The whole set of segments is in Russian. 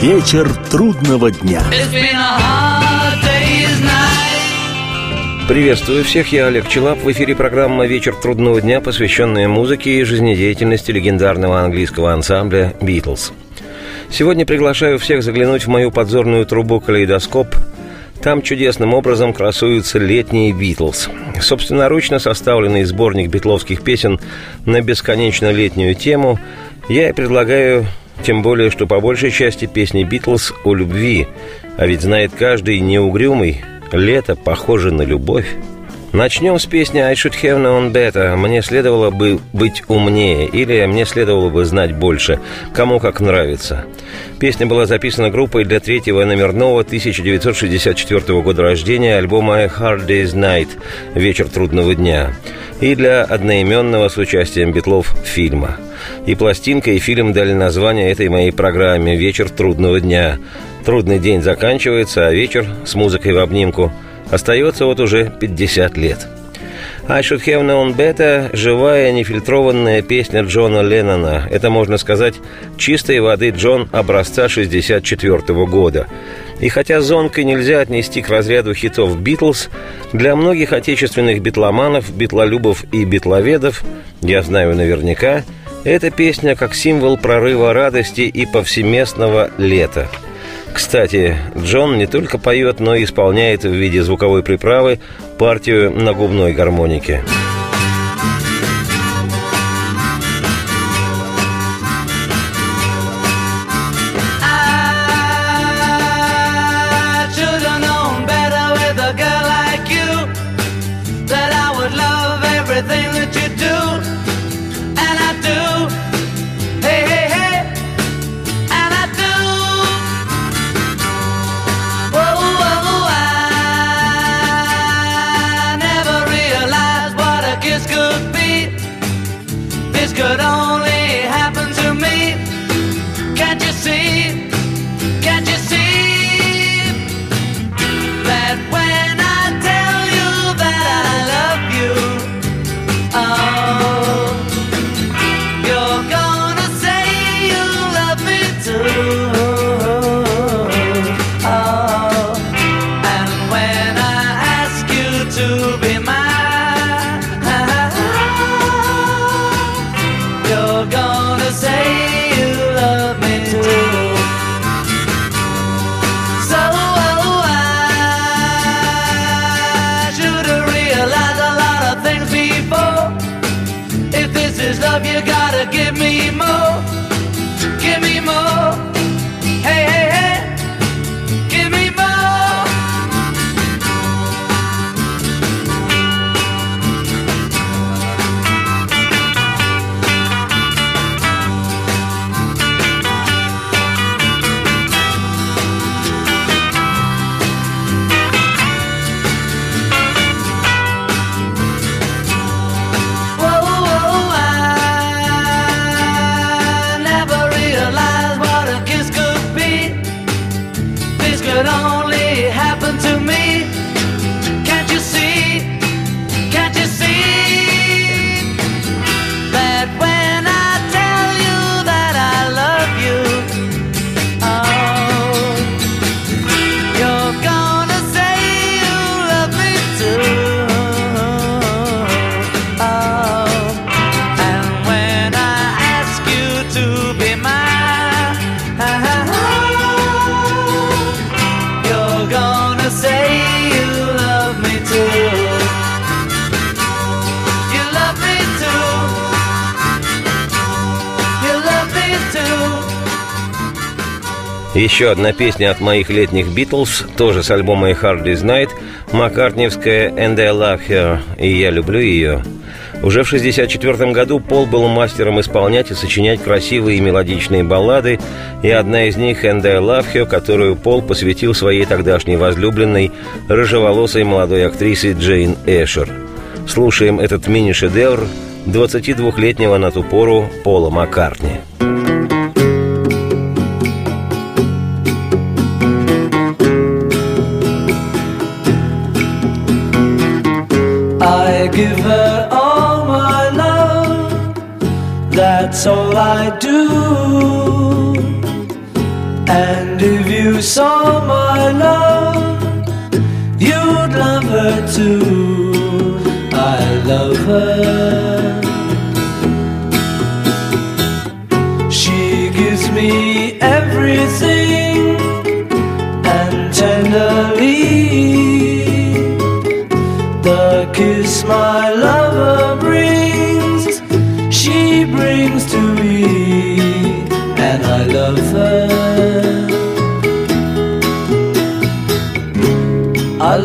Вечер трудного дня. Приветствую всех, я Олег Челап. В эфире программа «Вечер трудного дня», посвященная музыке и жизнедеятельности легендарного английского ансамбля «Битлз». Сегодня приглашаю всех заглянуть в мою подзорную трубу «Калейдоскоп». Там чудесным образом красуются летние «Битлз». Собственноручно составленный сборник битловских песен на бесконечно летнюю тему я и предлагаю тем более, что по большей части песни «Битлз» о любви, а ведь знает каждый неугрюмый, лето похоже на любовь. Начнем с песни «I should have known better». Мне следовало бы быть умнее, или мне следовало бы знать больше, кому как нравится. Песня была записана группой для третьего номерного 1964 года рождения альбома «A Hard Day's Night» «Вечер трудного дня» и для одноименного с участием Битлов фильма – и пластинка, и фильм дали название этой моей программе «Вечер трудного дня». Трудный день заканчивается, а вечер с музыкой в обнимку остается вот уже 50 лет. «I should have known better» – живая, нефильтрованная песня Джона Леннона. Это, можно сказать, чистой воды Джон образца 64 -го года. И хотя «Зонкой» нельзя отнести к разряду хитов «Битлз», для многих отечественных битломанов, битлолюбов и битловедов, я знаю наверняка – эта песня как символ прорыва радости и повсеместного лета. Кстати, Джон не только поет, но и исполняет в виде звуковой приправы партию на губной гармонике. Еще одна песня от моих летних Битлз, тоже с альбома «A Hard Day's Night», маккартневская «And I Love Her», и я люблю ее. Уже в 1964 году Пол был мастером исполнять и сочинять красивые и мелодичные баллады, и одна из них «And I Love Her», которую Пол посвятил своей тогдашней возлюбленной, рыжеволосой молодой актрисе Джейн Эшер. Слушаем этот мини-шедевр 22-летнего на ту пору Пола Маккартни. Give her all my love. That's all I do. And if you saw my love, you'd love her too. I love her.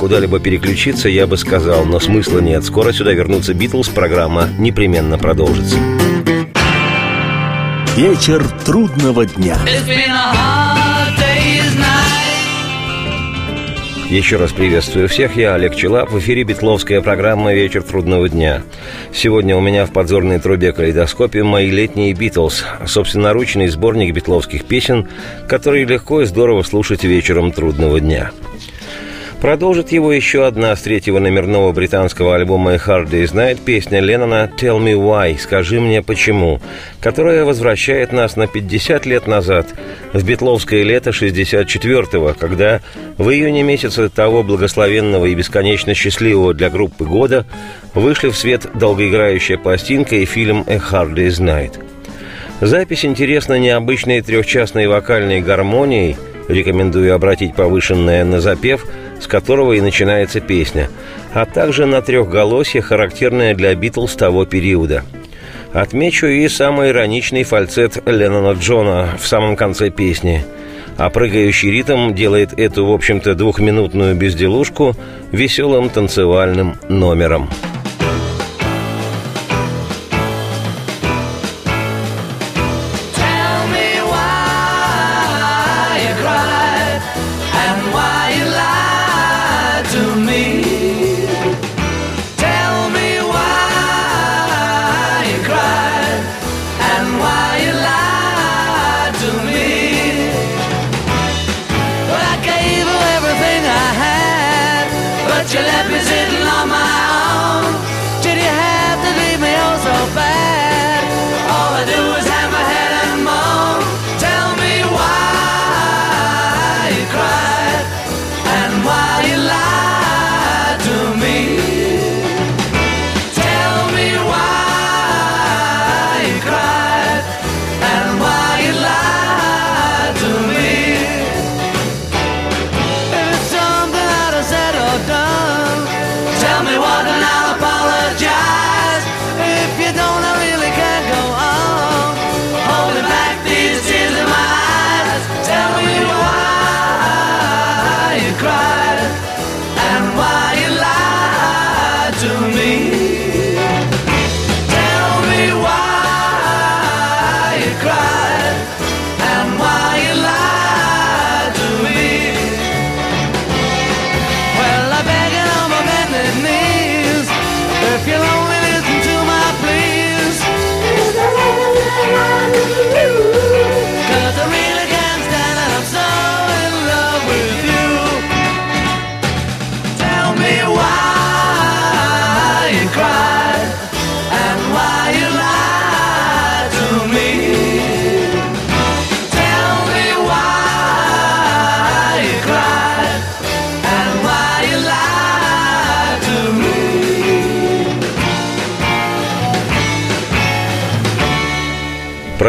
Куда-либо переключиться, я бы сказал, но смысла нет. Скоро сюда вернутся Битлз, программа непременно продолжится. Вечер трудного дня. Еще раз приветствую всех, я Олег Челап, в эфире Битловская программа «Вечер трудного дня». Сегодня у меня в подзорной трубе калейдоскопе мои летние Битлз, собственноручный сборник битловских песен, который легко и здорово слушать вечером трудного дня. Продолжит его еще одна с третьего номерного британского альбома «A Hard Day's Night» песня Леннона «Tell Me Why» «Скажи мне почему», которая возвращает нас на 50 лет назад, в битловское лето 64-го, когда в июне месяца того благословенного и бесконечно счастливого для группы года вышли в свет долгоиграющая пластинка и фильм «A Hard Day's Night». Запись интересна необычной трехчастной вокальной гармонией, рекомендую обратить повышенное на запев, с которого и начинается песня, а также на трехголосье, характерное для Битлз того периода. Отмечу и самый ироничный фальцет Леннона Джона в самом конце песни. А прыгающий ритм делает эту, в общем-то, двухминутную безделушку веселым танцевальным номером.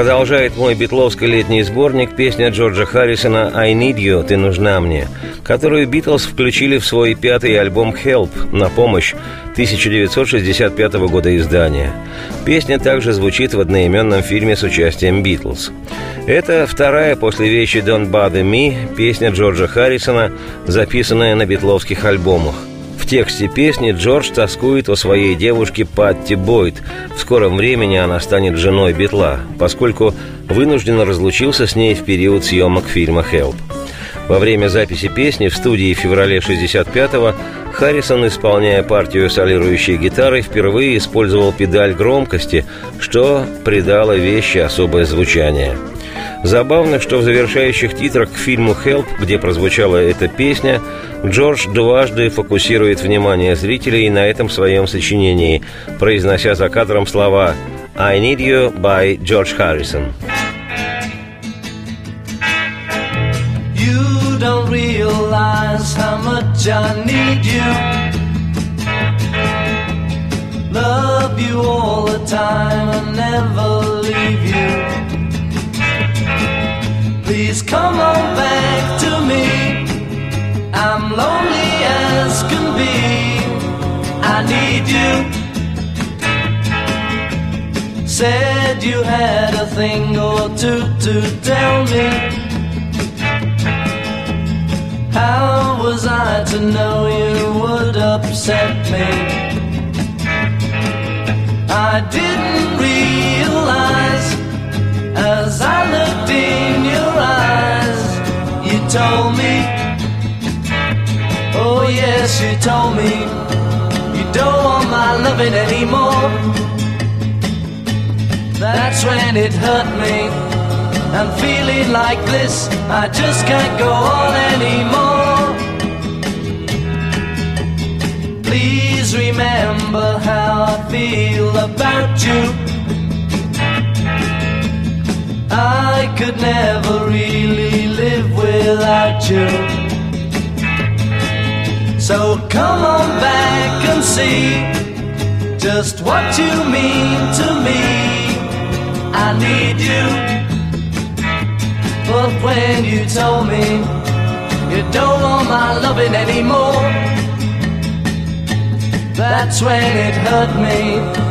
Продолжает мой битловский летний сборник песня Джорджа Харрисона «I Need You» «Ты нужна мне», которую Битлз включили в свой пятый альбом «Help» на помощь 1965 года издания. Песня также звучит в одноименном фильме с участием Битлз. Это вторая после вещи «Don't Bother Me» песня Джорджа Харрисона, записанная на битловских альбомах. Тексте песни Джордж тоскует о своей девушке Патти Бойд. В скором времени она станет женой Битла, поскольку вынужденно разлучился с ней в период съемок фильма «Хелп». Во время записи песни в студии в феврале 65-го Харрисон, исполняя партию солирующей гитары, впервые использовал педаль громкости, что придало вещи особое звучание – Забавно, что в завершающих титрах к фильму «Help», где прозвучала эта песня, Джордж дважды фокусирует внимание зрителей на этом своем сочинении, произнося за кадром слова «I need you» by George Harrison. You don't realize how much I need you Love you all the time and never leave you Please come on back to me. I'm lonely as can be. I need you. Said you had a thing or two to tell me. How was I to know you would upset me? I didn't told me, oh yes, you told me, you don't want my loving anymore. That's when it hurt me. I'm feeling like this, I just can't go on anymore. Please remember how I feel about you. I could never really live without you. So come on back and see just what you mean to me. I need you. But when you told me you don't want my loving anymore, that's when it hurt me.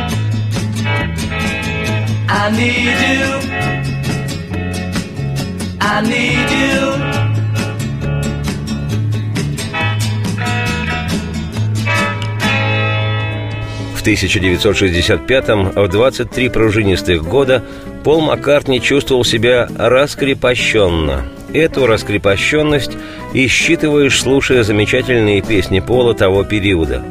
I need you. I need you. В 1965-м, в 23 пружинистых года, Пол Маккартни чувствовал себя раскрепощенно. Эту раскрепощенность и слушая замечательные песни Пола того периода.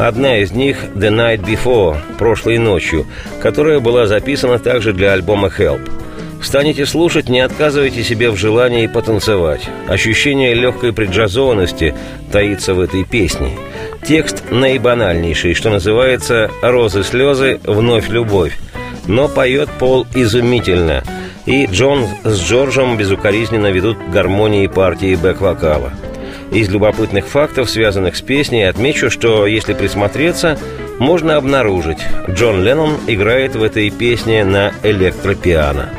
Одна из них «The Night Before» – «Прошлой ночью», которая была записана также для альбома «Help». Станете слушать, не отказывайте себе в желании потанцевать. Ощущение легкой преджазованности таится в этой песне. Текст наибанальнейший, что называется «Розы-слезы, вновь любовь». Но поет Пол изумительно. И Джон с Джорджем безукоризненно ведут гармонии партии бэк-вокала. Из любопытных фактов, связанных с песней, отмечу, что если присмотреться, можно обнаружить, Джон Леннон играет в этой песне на электропиано.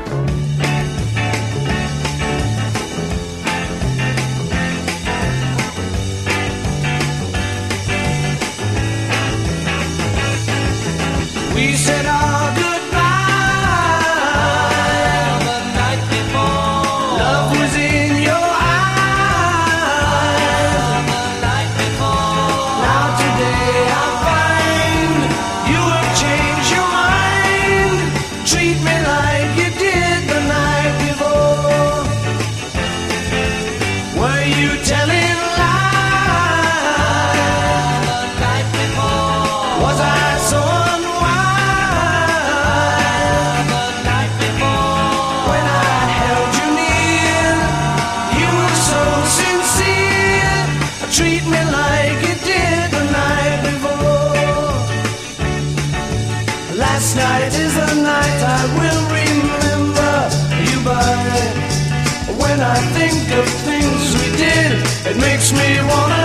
It makes me wanna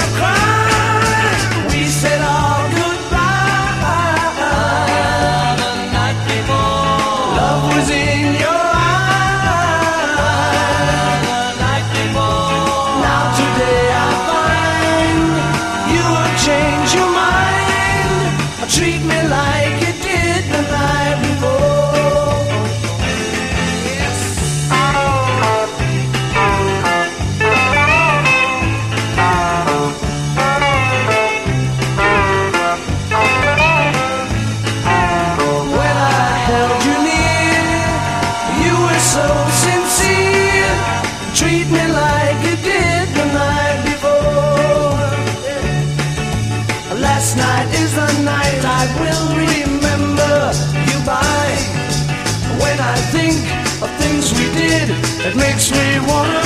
makes me wanna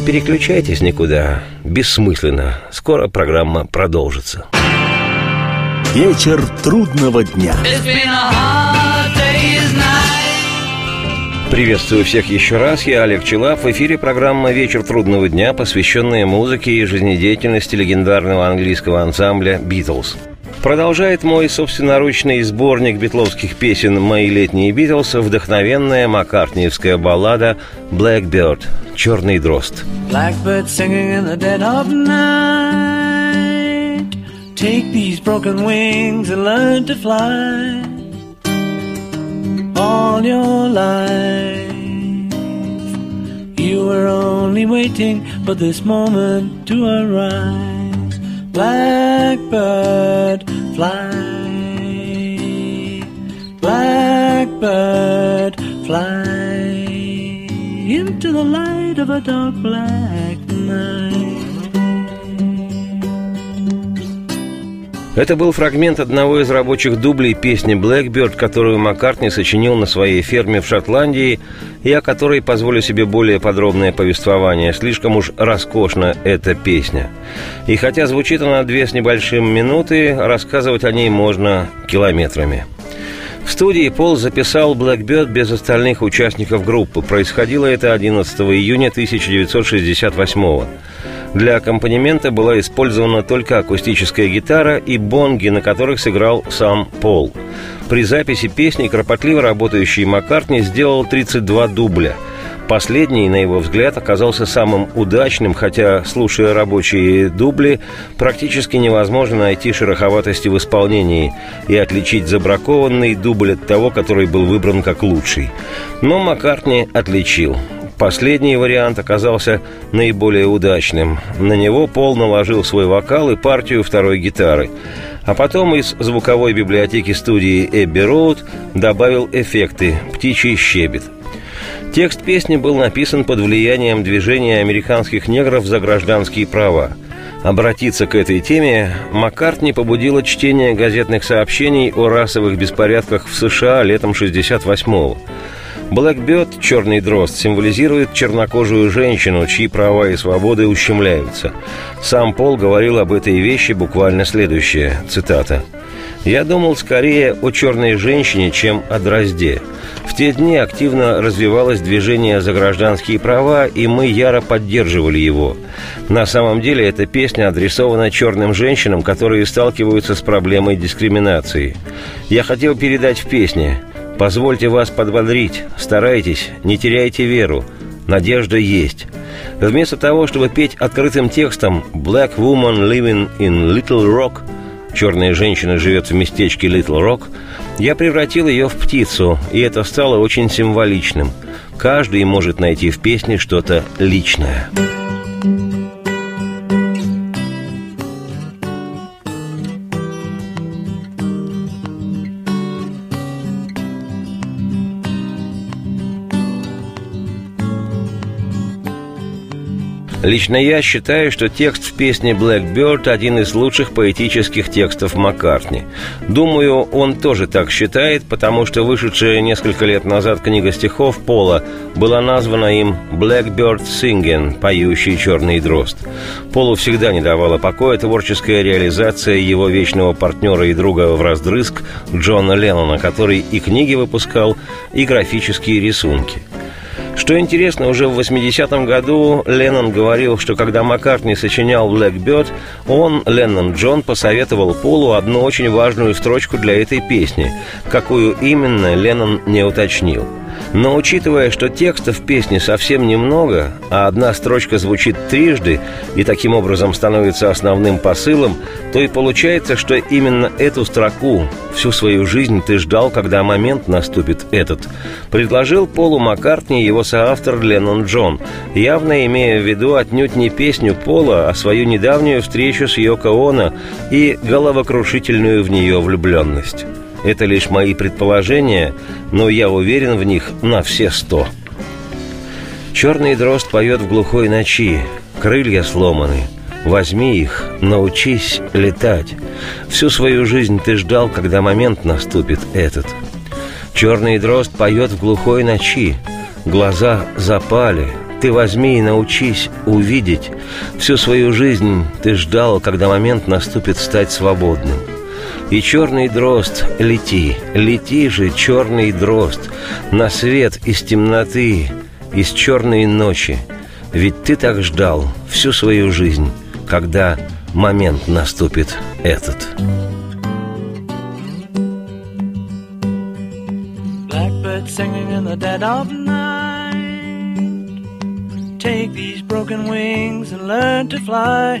не переключайтесь никуда. Бессмысленно. Скоро программа продолжится. Вечер трудного дня. Приветствую всех еще раз. Я Олег Челап. В эфире программа «Вечер трудного дня», посвященная музыке и жизнедеятельности легендарного английского ансамбля «Битлз». Продолжает мой собственноручный сборник битловских песен «Мои летние Битлз» вдохновенная маккартниевская баллада «Blackbird» – «Черный дрозд». Blackbird singing in the dead of night. Take these broken wings and learn to fly. All your life, you were only waiting for this moment to arise. Blackbird, fly. Blackbird, fly into the light of a dark black night. Это был фрагмент одного из рабочих дублей песни «Blackbird», которую Маккартни сочинил на своей ферме в Шотландии и о которой позволю себе более подробное повествование. Слишком уж роскошна эта песня. И хотя звучит она две с небольшим минуты, рассказывать о ней можно километрами. В студии Пол записал «Blackbird» без остальных участников группы. Происходило это 11 июня 1968 года. Для аккомпанемента была использована только акустическая гитара и бонги, на которых сыграл сам Пол. При записи песни кропотливо работающий Маккартни сделал 32 дубля. Последний, на его взгляд, оказался самым удачным, хотя, слушая рабочие дубли, практически невозможно найти шероховатости в исполнении и отличить забракованный дубль от того, который был выбран как лучший. Но Маккартни отличил. Последний вариант оказался наиболее удачным. На него Пол наложил свой вокал и партию второй гитары. А потом из звуковой библиотеки студии Эбби Роуд добавил эффекты «Птичий щебет». Текст песни был написан под влиянием движения американских негров за гражданские права. Обратиться к этой теме Маккартни побудило чтение газетных сообщений о расовых беспорядках в США летом 68-го. Блэкберд, черный дрозд, символизирует чернокожую женщину, чьи права и свободы ущемляются. Сам Пол говорил об этой вещи буквально следующее, цитата. «Я думал скорее о черной женщине, чем о дрозде. В те дни активно развивалось движение за гражданские права, и мы яро поддерживали его. На самом деле эта песня адресована черным женщинам, которые сталкиваются с проблемой дискриминации. Я хотел передать в песне Позвольте вас подбодрить, старайтесь, не теряйте веру. Надежда есть. Вместо того, чтобы петь открытым текстом «Black woman living in Little Rock», «Черная женщина живет в местечке Little Rock», я превратил ее в птицу, и это стало очень символичным. Каждый может найти в песне что-то личное. Лично я считаю, что текст в песне «Blackbird» один из лучших поэтических текстов Маккартни. Думаю, он тоже так считает, потому что вышедшая несколько лет назад книга стихов Пола была названа им «Blackbird Singing» – «Поющий черный дрозд». Полу всегда не давала покоя творческая реализация его вечного партнера и друга в раздрызг Джона Леннона, который и книги выпускал, и графические рисунки – что интересно, уже в 80-м году Леннон говорил, что когда Маккартни сочинял «Blackbird», он, Леннон Джон, посоветовал Полу одну очень важную строчку для этой песни. Какую именно, Леннон не уточнил – но учитывая, что текстов в песне совсем немного, а одна строчка звучит трижды и таким образом становится основным посылом, то и получается, что именно эту строку всю свою жизнь ты ждал, когда момент наступит этот. Предложил Полу Маккартни его соавтор Леннон Джон, явно имея в виду отнюдь не песню Пола, а свою недавнюю встречу с Йоко Оно и головокрушительную в нее влюбленность. Это лишь мои предположения, но я уверен в них на все сто. Черный дрозд поет в глухой ночи, крылья сломаны. Возьми их, научись летать. Всю свою жизнь ты ждал, когда момент наступит этот. Черный дрозд поет в глухой ночи, глаза запали. Ты возьми и научись увидеть. Всю свою жизнь ты ждал, когда момент наступит стать свободным. И черный дрозд, лети, лети же, черный дрозд, На свет из темноты, из черной ночи. Ведь ты так ждал всю свою жизнь, Когда момент наступит этот. Blackbird singing in the dead of night Take these broken wings and learn to fly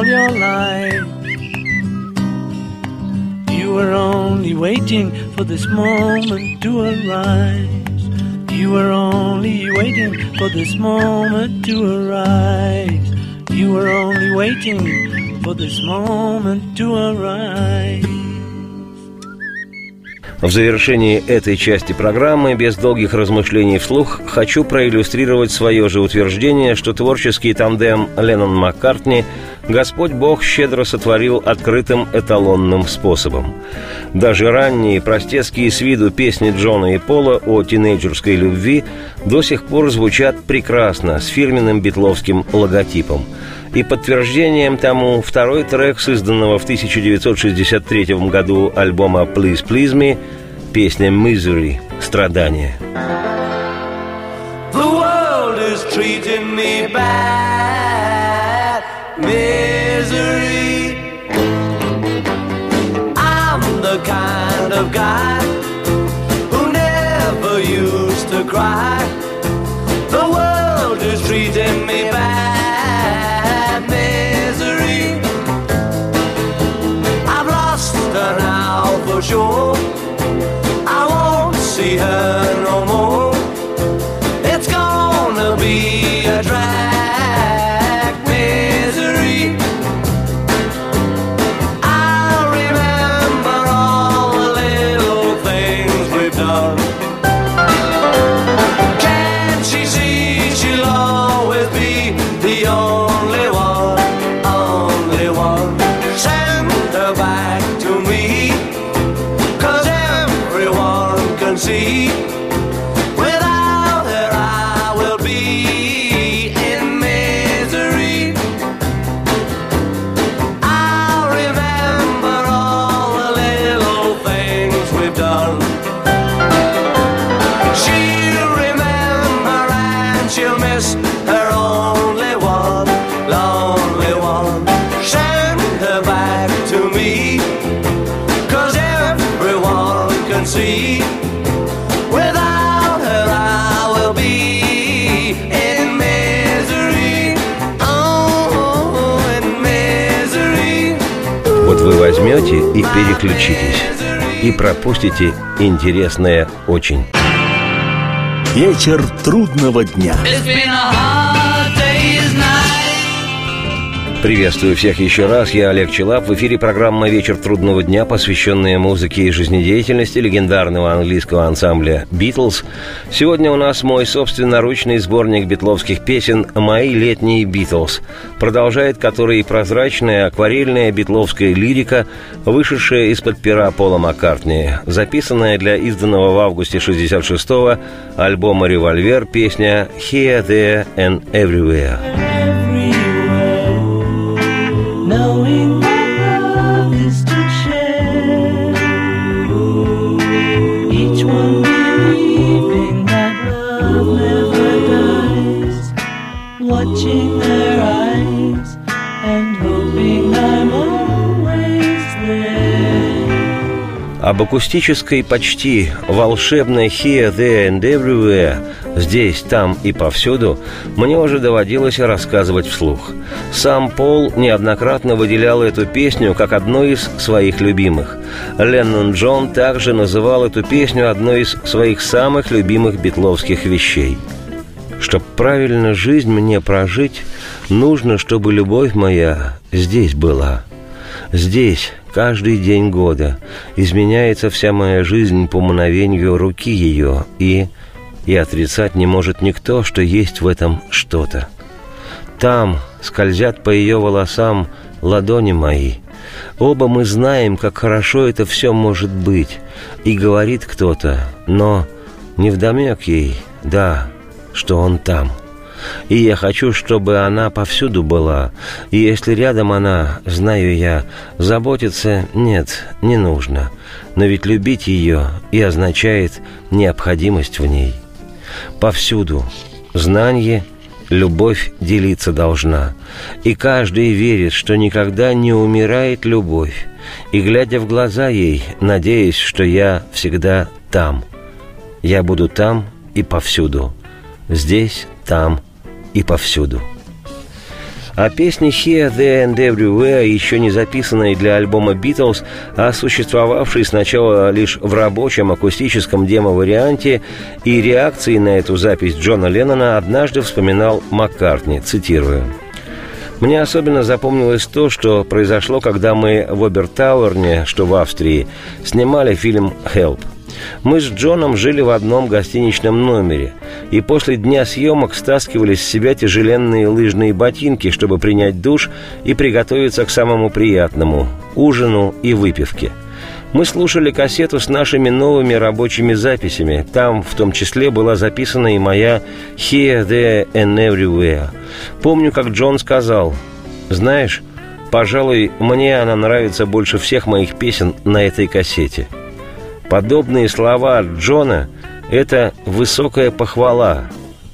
all your life. You were only waiting for this moment to arise. You were only waiting for this moment to arise. You were only waiting for this moment to arise. В завершении этой части программы, без долгих размышлений вслух, хочу проиллюстрировать свое же утверждение, что творческий тандем Леннон-Маккартни Господь Бог щедро сотворил открытым эталонным способом. Даже ранние простецкие с виду песни Джона и Пола о тинейджерской любви до сих пор звучат прекрасно с фирменным битловским логотипом. И подтверждением тому второй трек, созданного в 1963 году альбома «Please Please Me», песня «Misery» – «Страдания». The world is treating me bad, misery. I'm the kind of guy who never used to cry. Sure. Возьмете и переключитесь. И пропустите интересное очень. Вечер трудного дня. Приветствую всех еще раз. Я Олег Челап. В эфире программа «Вечер трудного дня», посвященная музыке и жизнедеятельности легендарного английского ансамбля «Битлз». Сегодня у нас мой собственноручный сборник битловских песен «Мои летние Битлз», продолжает который прозрачная акварельная битловская лирика, вышедшая из-под пера Пола Маккартни, записанная для изданного в августе 66-го альбома «Револьвер» песня «Here, There and Everywhere». Watching their eyes and hoping I'm always there. Об акустической почти волшебной «Here, There and Everywhere» здесь, там и повсюду мне уже доводилось рассказывать вслух. Сам Пол неоднократно выделял эту песню как одну из своих любимых. Леннон Джон также называл эту песню одной из своих самых любимых битловских вещей. Чтоб правильно жизнь мне прожить, нужно, чтобы любовь моя здесь была. Здесь, каждый день года, изменяется вся моя жизнь по мгновению руки ее, и... и отрицать не может никто, что есть в этом что-то. Там скользят по ее волосам ладони мои. Оба мы знаем, как хорошо это все может быть. И говорит кто-то, но невдомек ей, да, что он там. И я хочу, чтобы она повсюду была. И если рядом она, знаю я, заботиться нет, не нужно. Но ведь любить ее и означает необходимость в ней. Повсюду. Знание, любовь делиться должна. И каждый верит, что никогда не умирает любовь. И, глядя в глаза ей, надеюсь, что я всегда там. Я буду там и повсюду. Здесь, там и повсюду. А песни «Here, There and Everywhere», еще не записанные для альбома «Битлз», а существовавшие сначала лишь в рабочем акустическом демо-варианте, и реакции на эту запись Джона Леннона однажды вспоминал Маккартни, цитирую. Мне особенно запомнилось то, что произошло, когда мы в Обертауэрне, что в Австрии, снимали фильм «Help». Мы с Джоном жили в одном гостиничном номере, и после дня съемок стаскивали с себя тяжеленные лыжные ботинки, чтобы принять душ и приготовиться к самому приятному – ужину и выпивке. Мы слушали кассету с нашими новыми рабочими записями. Там, в том числе, была записана и моя «Here, There and Everywhere». Помню, как Джон сказал, «Знаешь, пожалуй, мне она нравится больше всех моих песен на этой кассете». Подобные слова от Джона – это высокая похвала,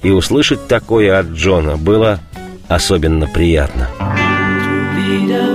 и услышать такое от Джона было особенно приятно. lead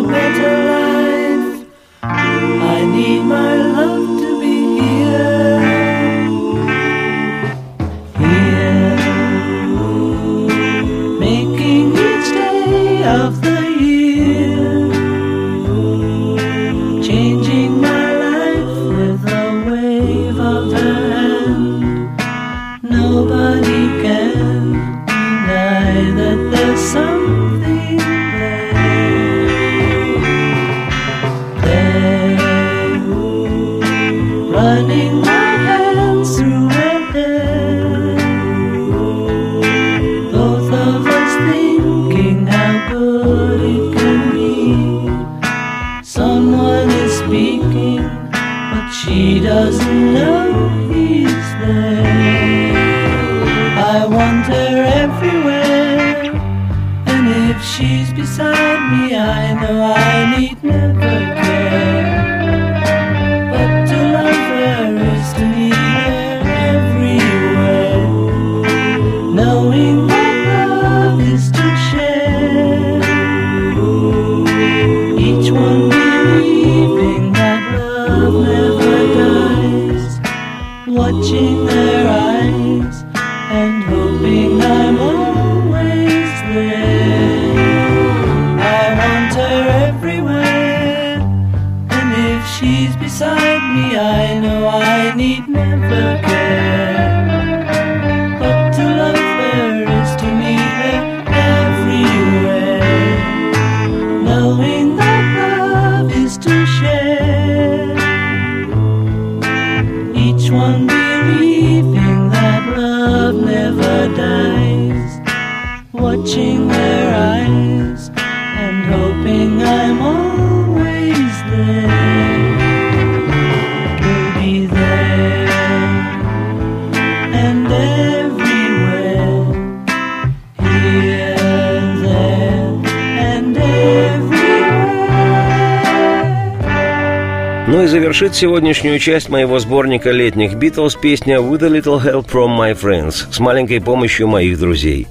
завершит сегодняшнюю часть моего сборника летних Битлз песня «With a little help from my friends» с маленькой помощью моих друзей.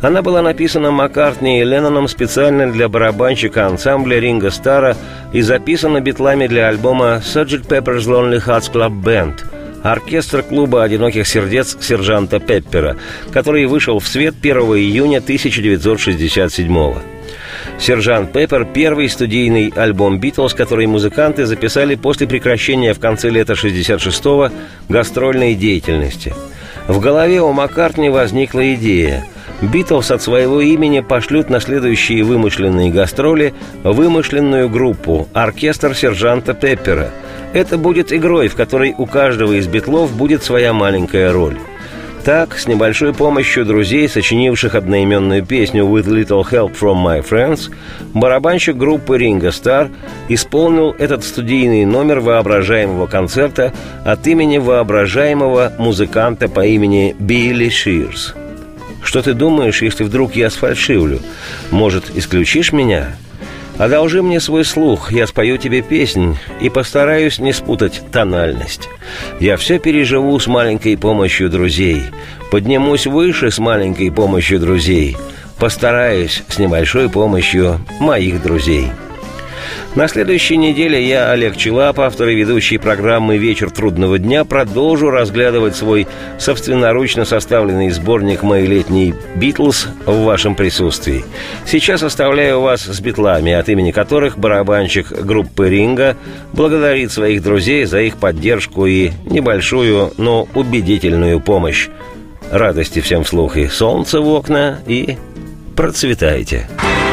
Она была написана Маккартни и Ленноном специально для барабанщика ансамбля Ринга Стара и записана битлами для альбома «Sgt. Pepper's Lonely Hearts Club Band», оркестр клуба «Одиноких сердец» сержанта Пеппера, который вышел в свет 1 июня 1967 года. «Сержант Пеппер» — первый студийный альбом «Битлз», который музыканты записали после прекращения в конце лета 66-го гастрольной деятельности. В голове у Маккартни возникла идея. Битлз от своего имени пошлют на следующие вымышленные гастроли вымышленную группу «Оркестр сержанта Пеппера». Это будет игрой, в которой у каждого из битлов будет своя маленькая роль. Так, с небольшой помощью друзей, сочинивших одноименную песню «With Little Help from My Friends», барабанщик группы Ringo Starr исполнил этот студийный номер воображаемого концерта от имени воображаемого музыканта по имени Билли Ширс. Что ты думаешь, если вдруг я сфальшивлю? Может, исключишь меня? Одолжи мне свой слух, я спою тебе песнь и постараюсь не спутать тональность. Я все переживу с маленькой помощью друзей, поднимусь выше с маленькой помощью друзей, постараюсь с небольшой помощью моих друзей. На следующей неделе я, Олег Челап, автор и ведущий программы «Вечер трудного дня», продолжу разглядывать свой собственноручно составленный сборник «Мои летние Битлз» в вашем присутствии. Сейчас оставляю вас с битлами, от имени которых барабанщик группы «Ринга» благодарит своих друзей за их поддержку и небольшую, но убедительную помощь. Радости всем вслух и солнце в окна, и процветайте. What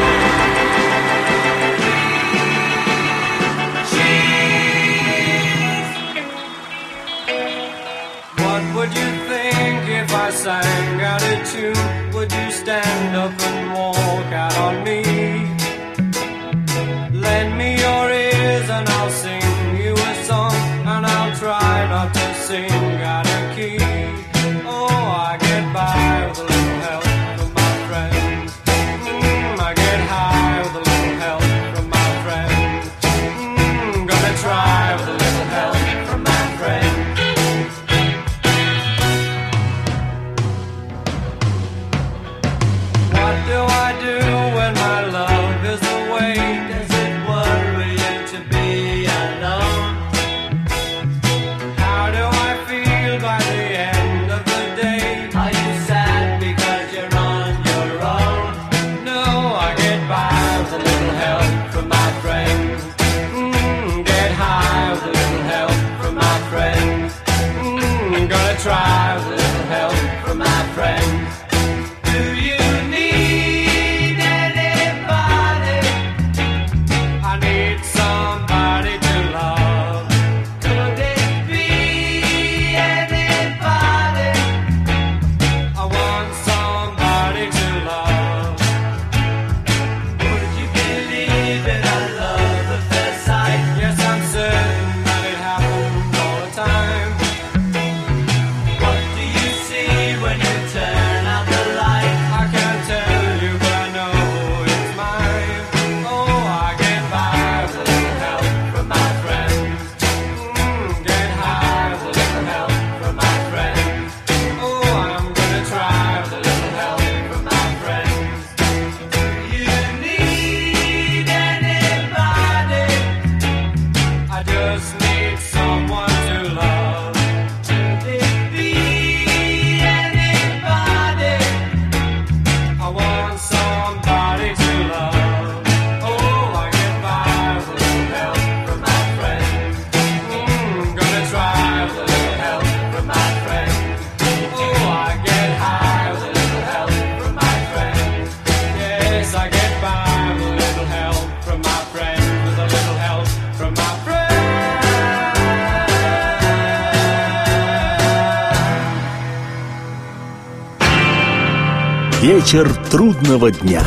Вечер трудного дня.